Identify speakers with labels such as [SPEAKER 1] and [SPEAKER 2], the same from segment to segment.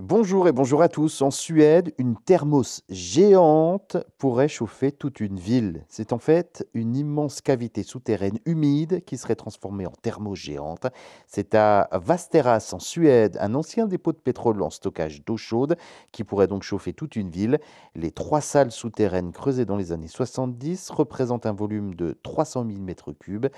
[SPEAKER 1] Bonjour et bonjour à tous. En Suède, une thermos géante pourrait chauffer toute une ville. C'est en fait une immense cavité souterraine humide qui serait transformée en thermos géante. C'est à Vasteras en Suède, un ancien dépôt de pétrole en stockage d'eau chaude qui pourrait donc chauffer toute une ville. Les trois salles souterraines creusées dans les années 70 représentent un volume de 300 000 m3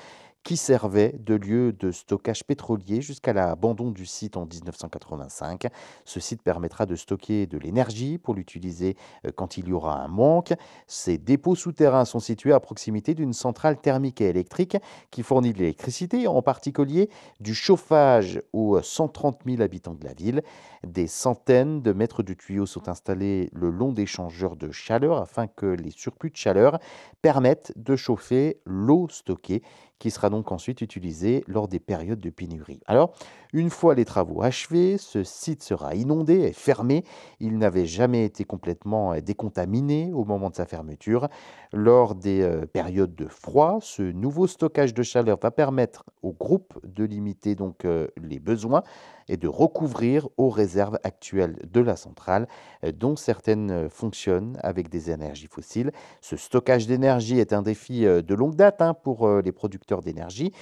[SPEAKER 1] qui servait de lieu de stockage pétrolier jusqu'à l'abandon du site en 1985. Ce site permettra de stocker de l'énergie pour l'utiliser euh, quand il y aura un manque. Ces dépôts souterrains sont situés à proximité d'une centrale thermique et électrique qui fournit de l'électricité, en particulier du chauffage aux 130 000 habitants de la ville. Des centaines de mètres de tuyaux sont installés le long des changeurs de chaleur afin que les surplus de chaleur permettent de chauffer l'eau stockée qui sera donc ensuite utilisée lors des périodes de pénurie. Alors, une fois les travaux achevés, ce site sera inondé et fermé. Il n'avait jamais été complètement euh, décontaminé au moment de sa fermeture. Lors des euh, périodes de froid, ce nouveau stockage de chaleur va permettre au groupe de limiter donc euh, les besoins et de recouvrir aux réserves actuelles de la centrale, dont certaines fonctionnent avec des énergies fossiles. Ce stockage d'énergie est un défi de longue date hein, pour les producteurs d'énergie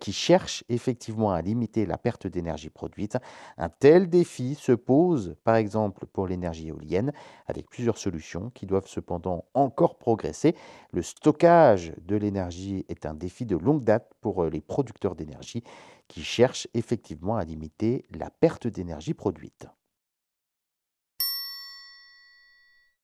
[SPEAKER 1] qui cherchent effectivement à limiter la perte d'énergie produite. Un tel défi se pose par exemple pour l'énergie éolienne avec plusieurs solutions qui doivent cependant encore progresser. Le stockage de l'énergie est un défi de longue date pour les producteurs d'énergie qui cherchent effectivement à limiter la perte d'énergie produite.